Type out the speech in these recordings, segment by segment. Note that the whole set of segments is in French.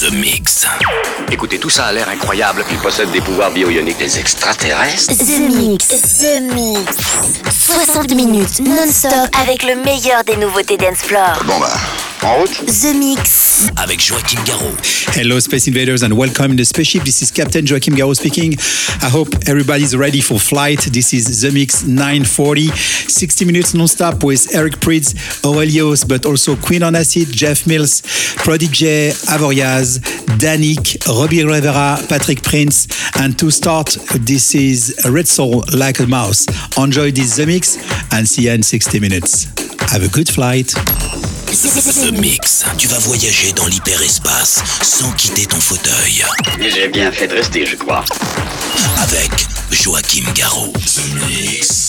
The Mix. Écoutez, tout ça a l'air incroyable. Il possède des pouvoirs bio-ioniques. Des extraterrestres The Mix, The Mix. 60 minutes non-stop avec le meilleur des nouveautés dance floor. Bon bah, en route The Mix. Avec Joachim Garraud. Hello, Space Invaders, and welcome in the spaceship. This is Captain Joachim Garraud speaking. I hope everybody's ready for flight. This is The Mix 940. 60 minutes non-stop with Eric Prydz, Aurelios, but also Queen on Acid, Jeff Mills, Prodigy, Avoriaz, Danik, Robbie Rivera, Patrick Prince. And to start, this is Red Soul Like a Mouse. Enjoy this The Mix and see you in 60 minutes. Have a good flight. The Mix. Tu vas voyager dans l'hyperespace sans quitter ton fauteuil. J'ai bien fait de rester, je crois. Avec Joachim Garraud. The Mix.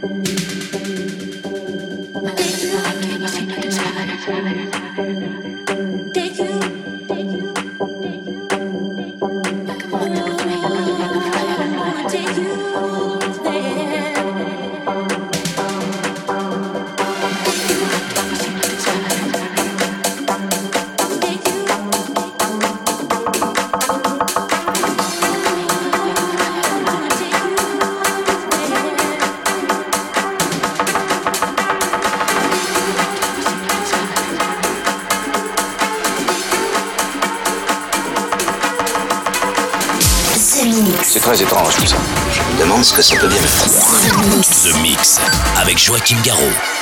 I can't, I can't, I can't, que ça bien faire. The Mix. Avec Joachim Garraud.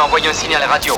Envoyez un signal radio.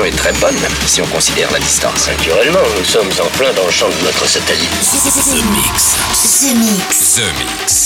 Est très bonne, si on considère la distance. Naturellement, nous sommes en plein dans le champ de notre satellite. The Mix. The Mix. The Mix.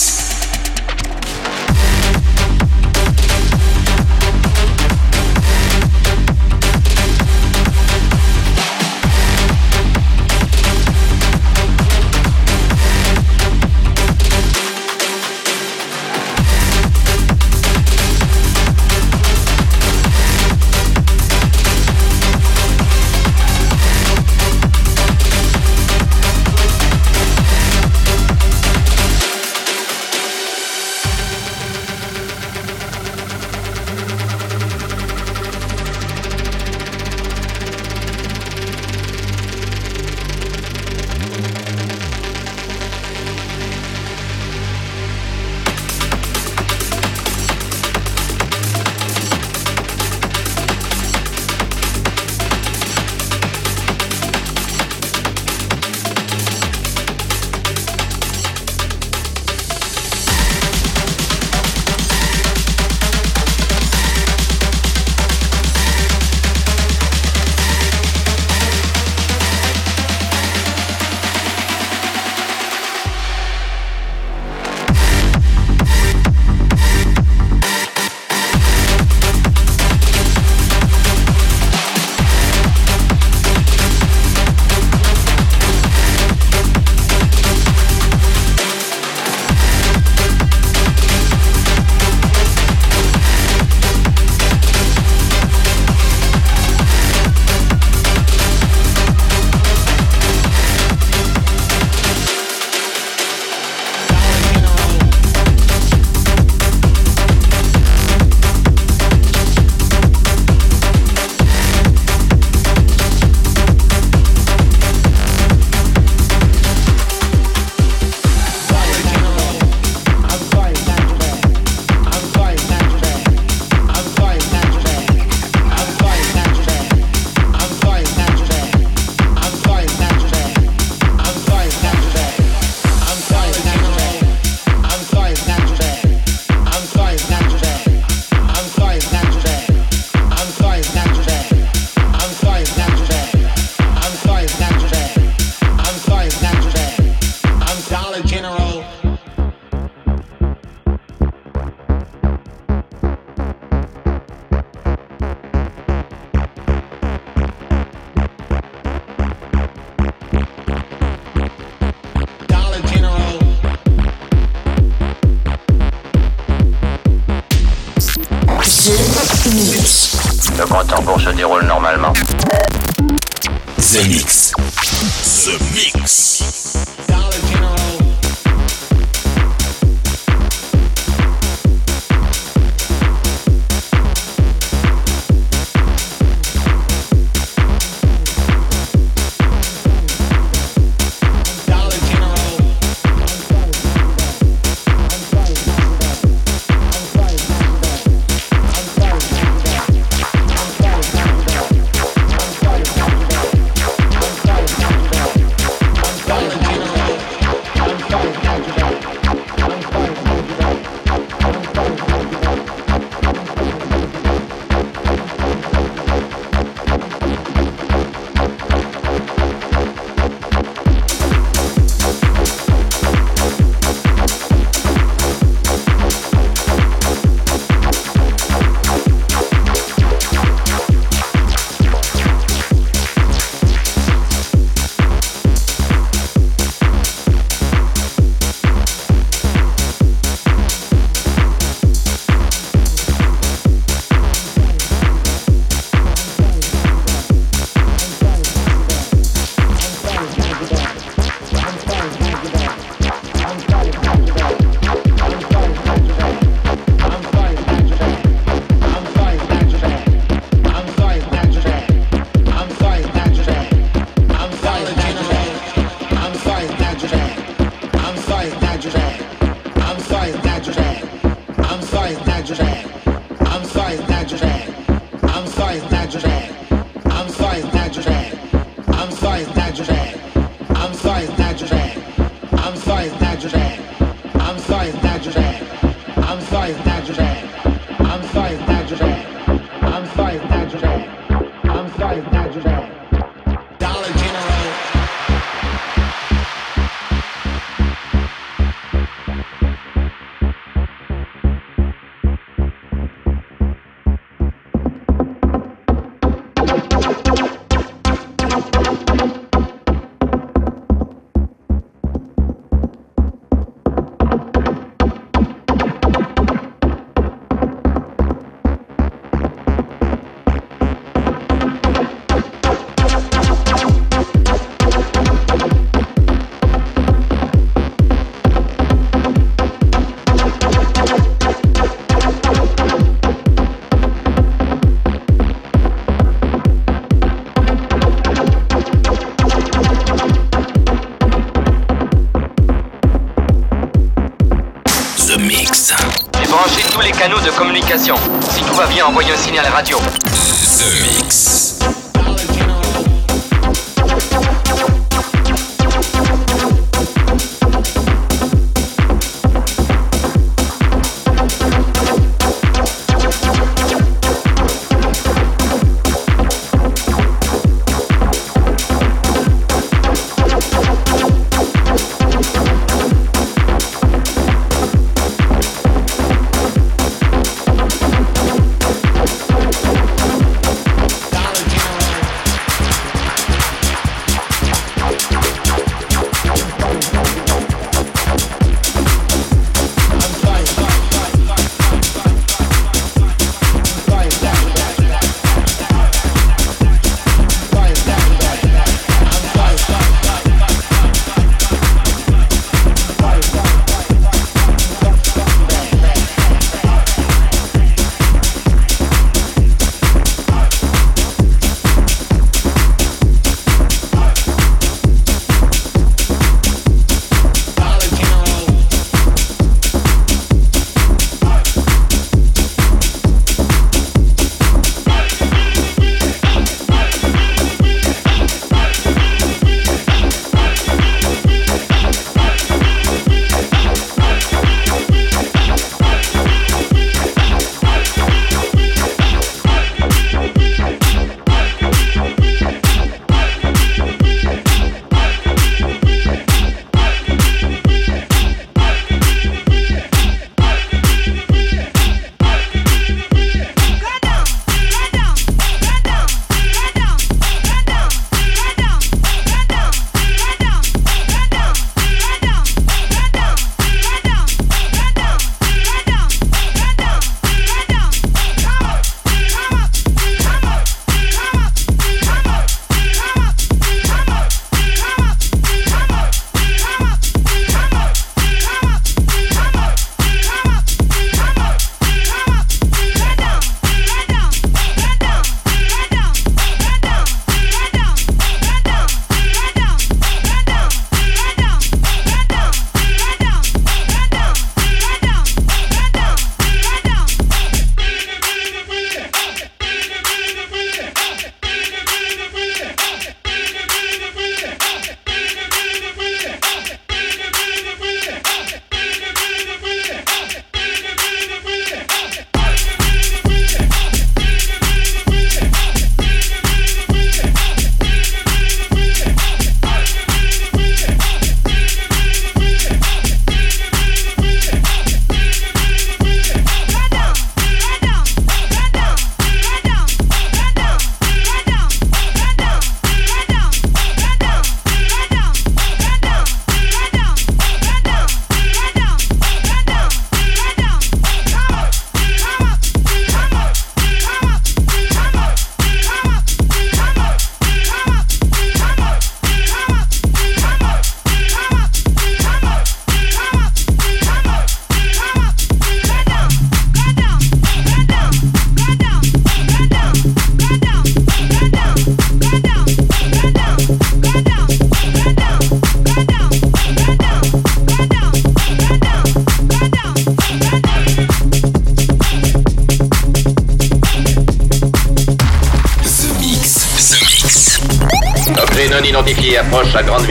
Signal radio.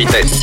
Vitesse.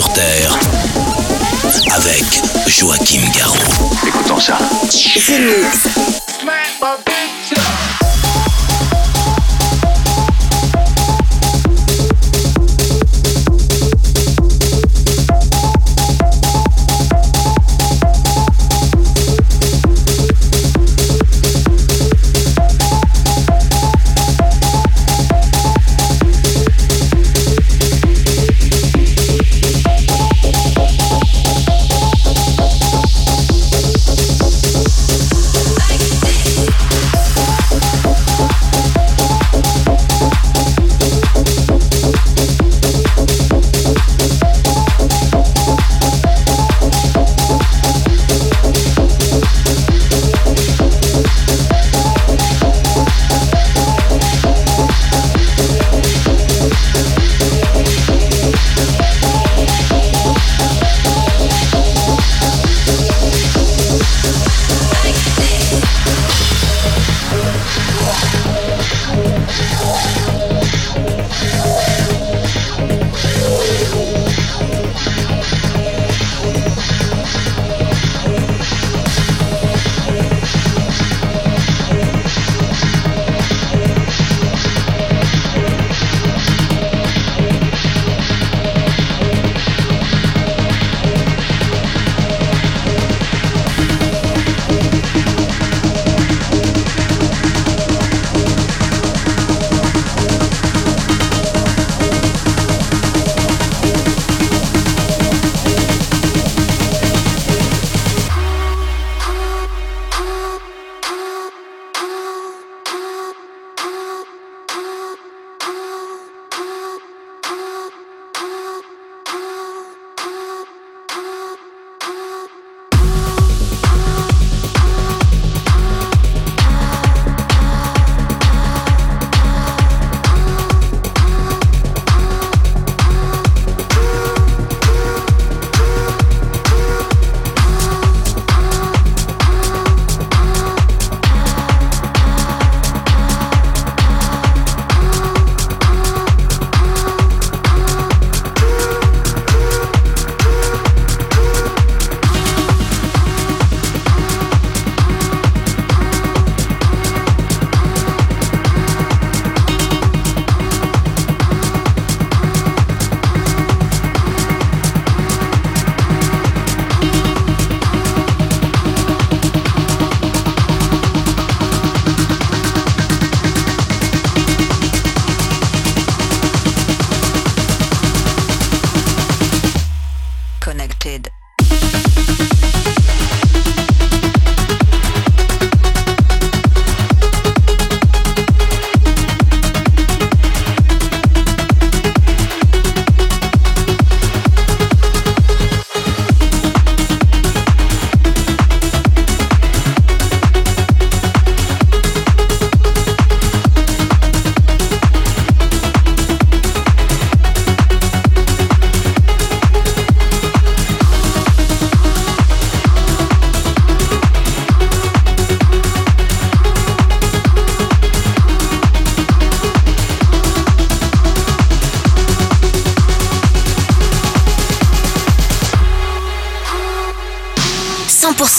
Sur Terre avec Joachim Garraud. Écoutons ça.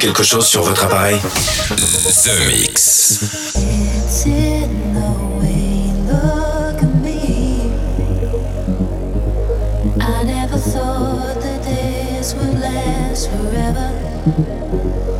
quelque chose sur votre appareil The Mix. I never thought that this would last forever.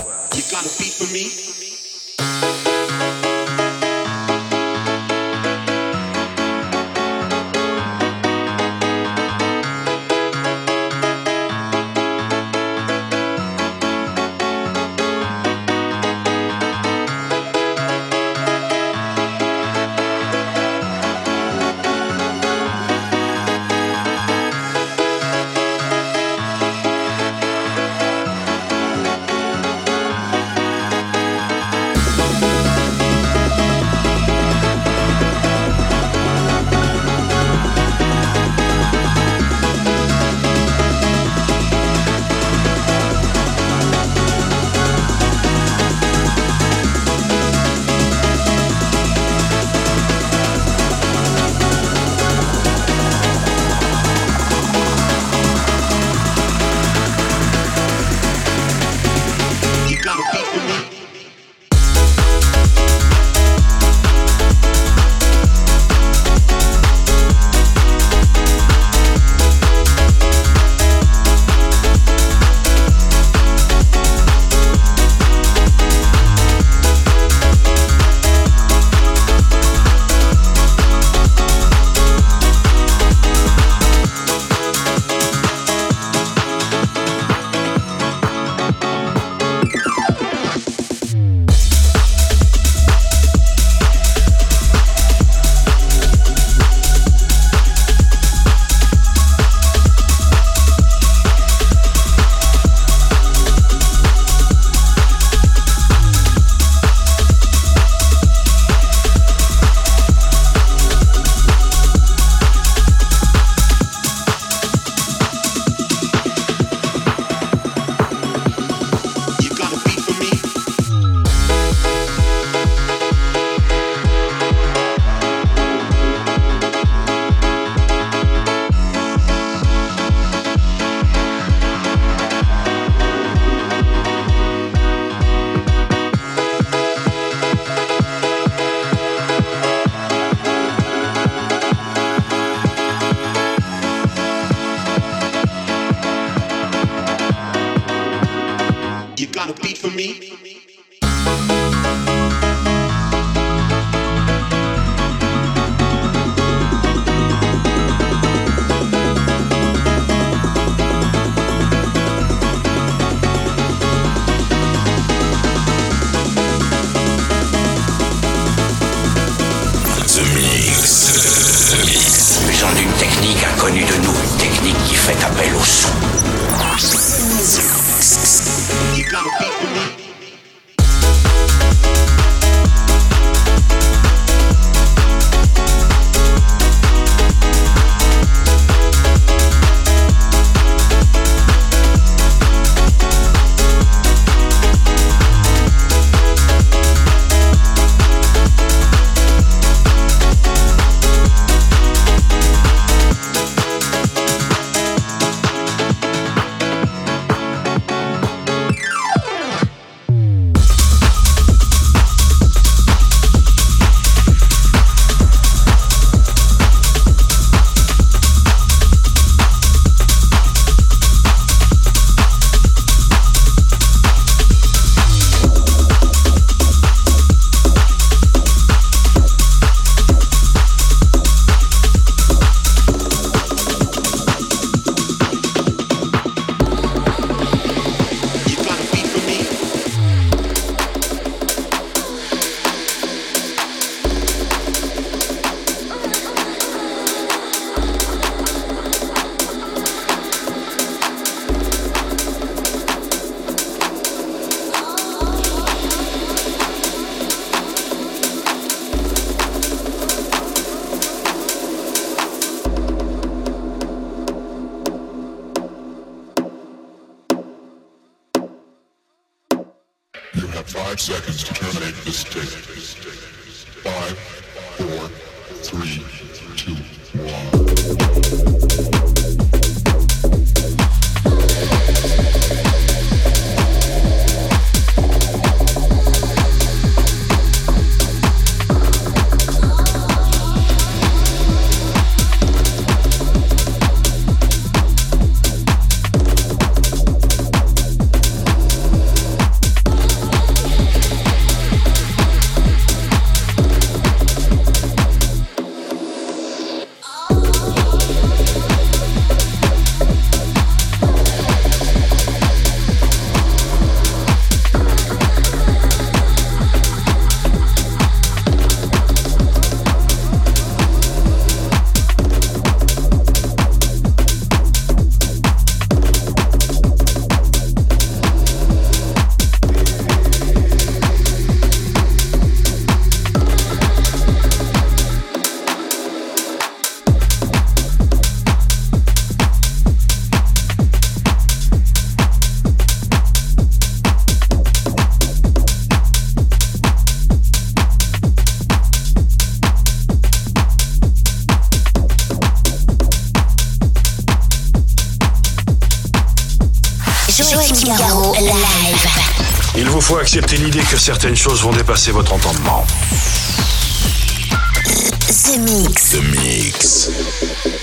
me. faut accepter l'idée que certaines choses vont dépasser votre entendement. The Mix. The Mix.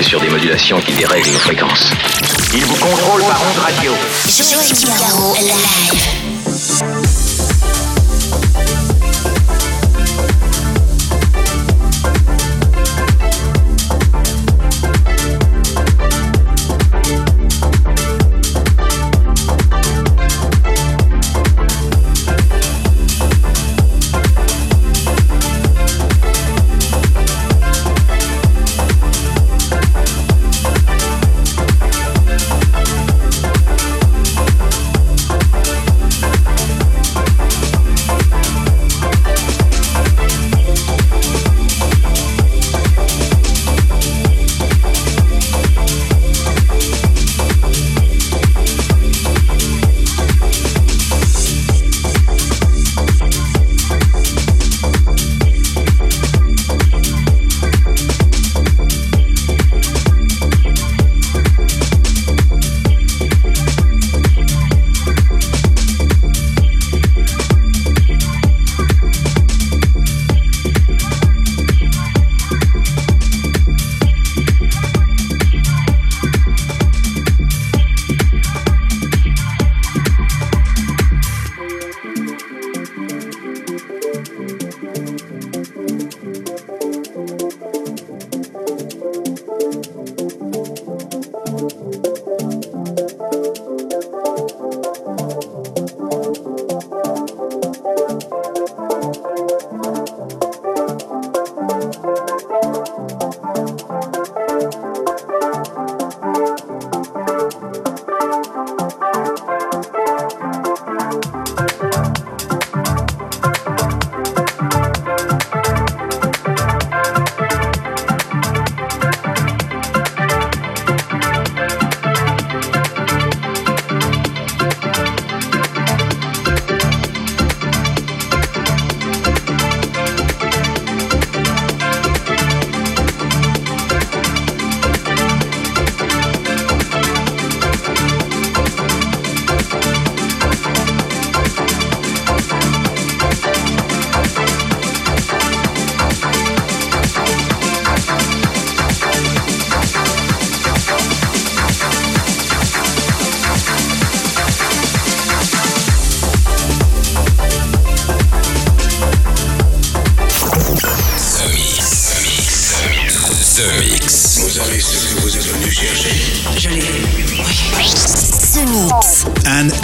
Sur des modulations qui dérèglent nos fréquences. Ils vous contrôlent par onde radio. Garraud, live.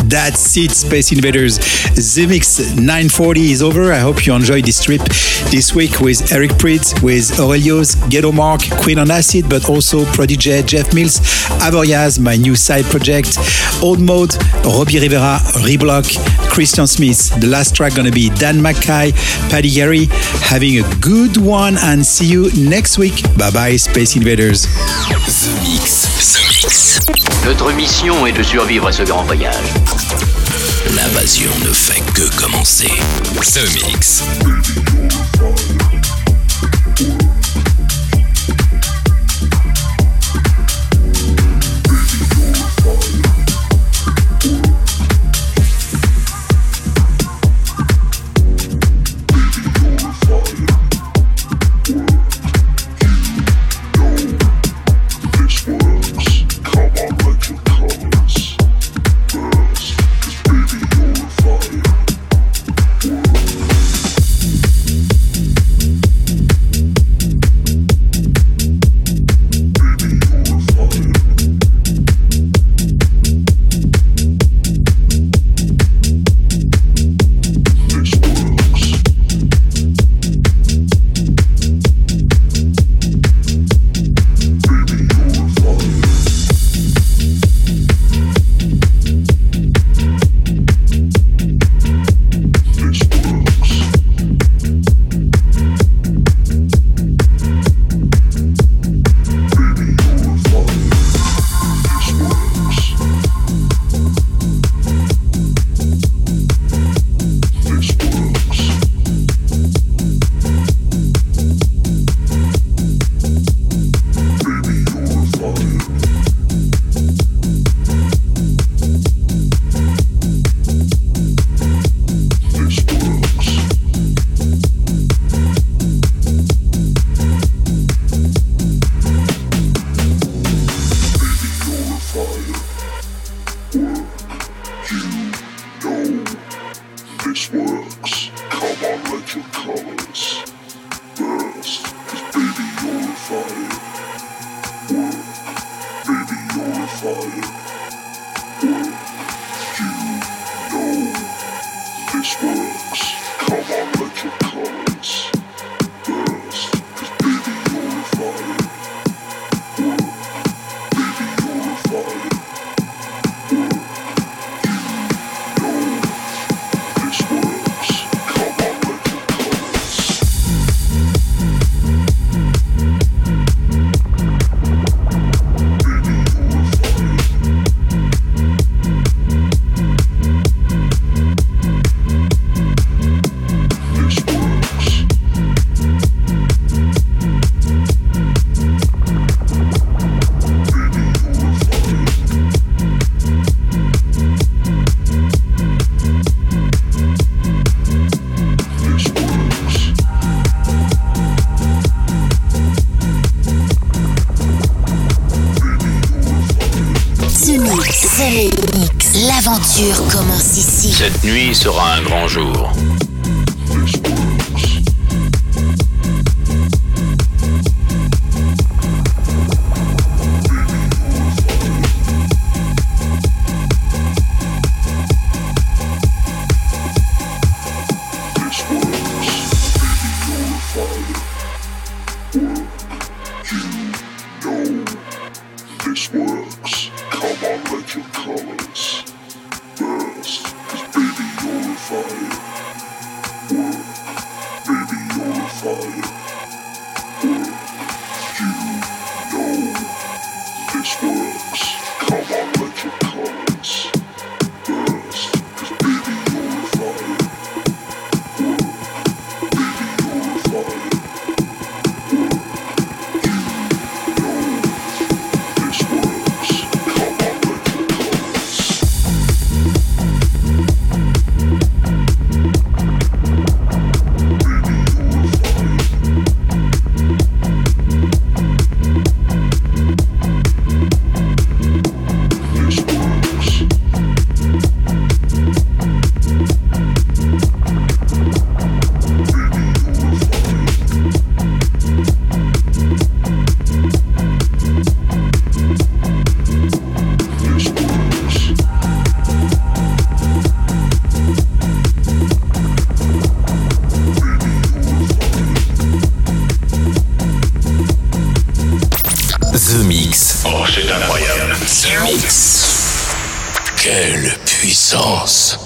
That's it, Space Invaders. The Mix 940 is over. I hope you enjoyed this trip this week with Eric Pritz, with Aurelios, Ghetto Mark, Queen on Acid, but also Prodigy, Jeff Mills, Avoriaz, my new side project, Old Mode, Robbie Rivera, Reblock, Christian Smith. The last track gonna be Dan Mackay, Paddy Gary. Having a good one and see you next week. Bye bye, Space Invaders. The Mix. The Mix. Notre mission est de survivre à ce grand voyage. L'invasion ne fait que commencer. The Mix. Mix. The Mix. L'aventure commence ici. Cette nuit sera un grand jour. Quelle puissance.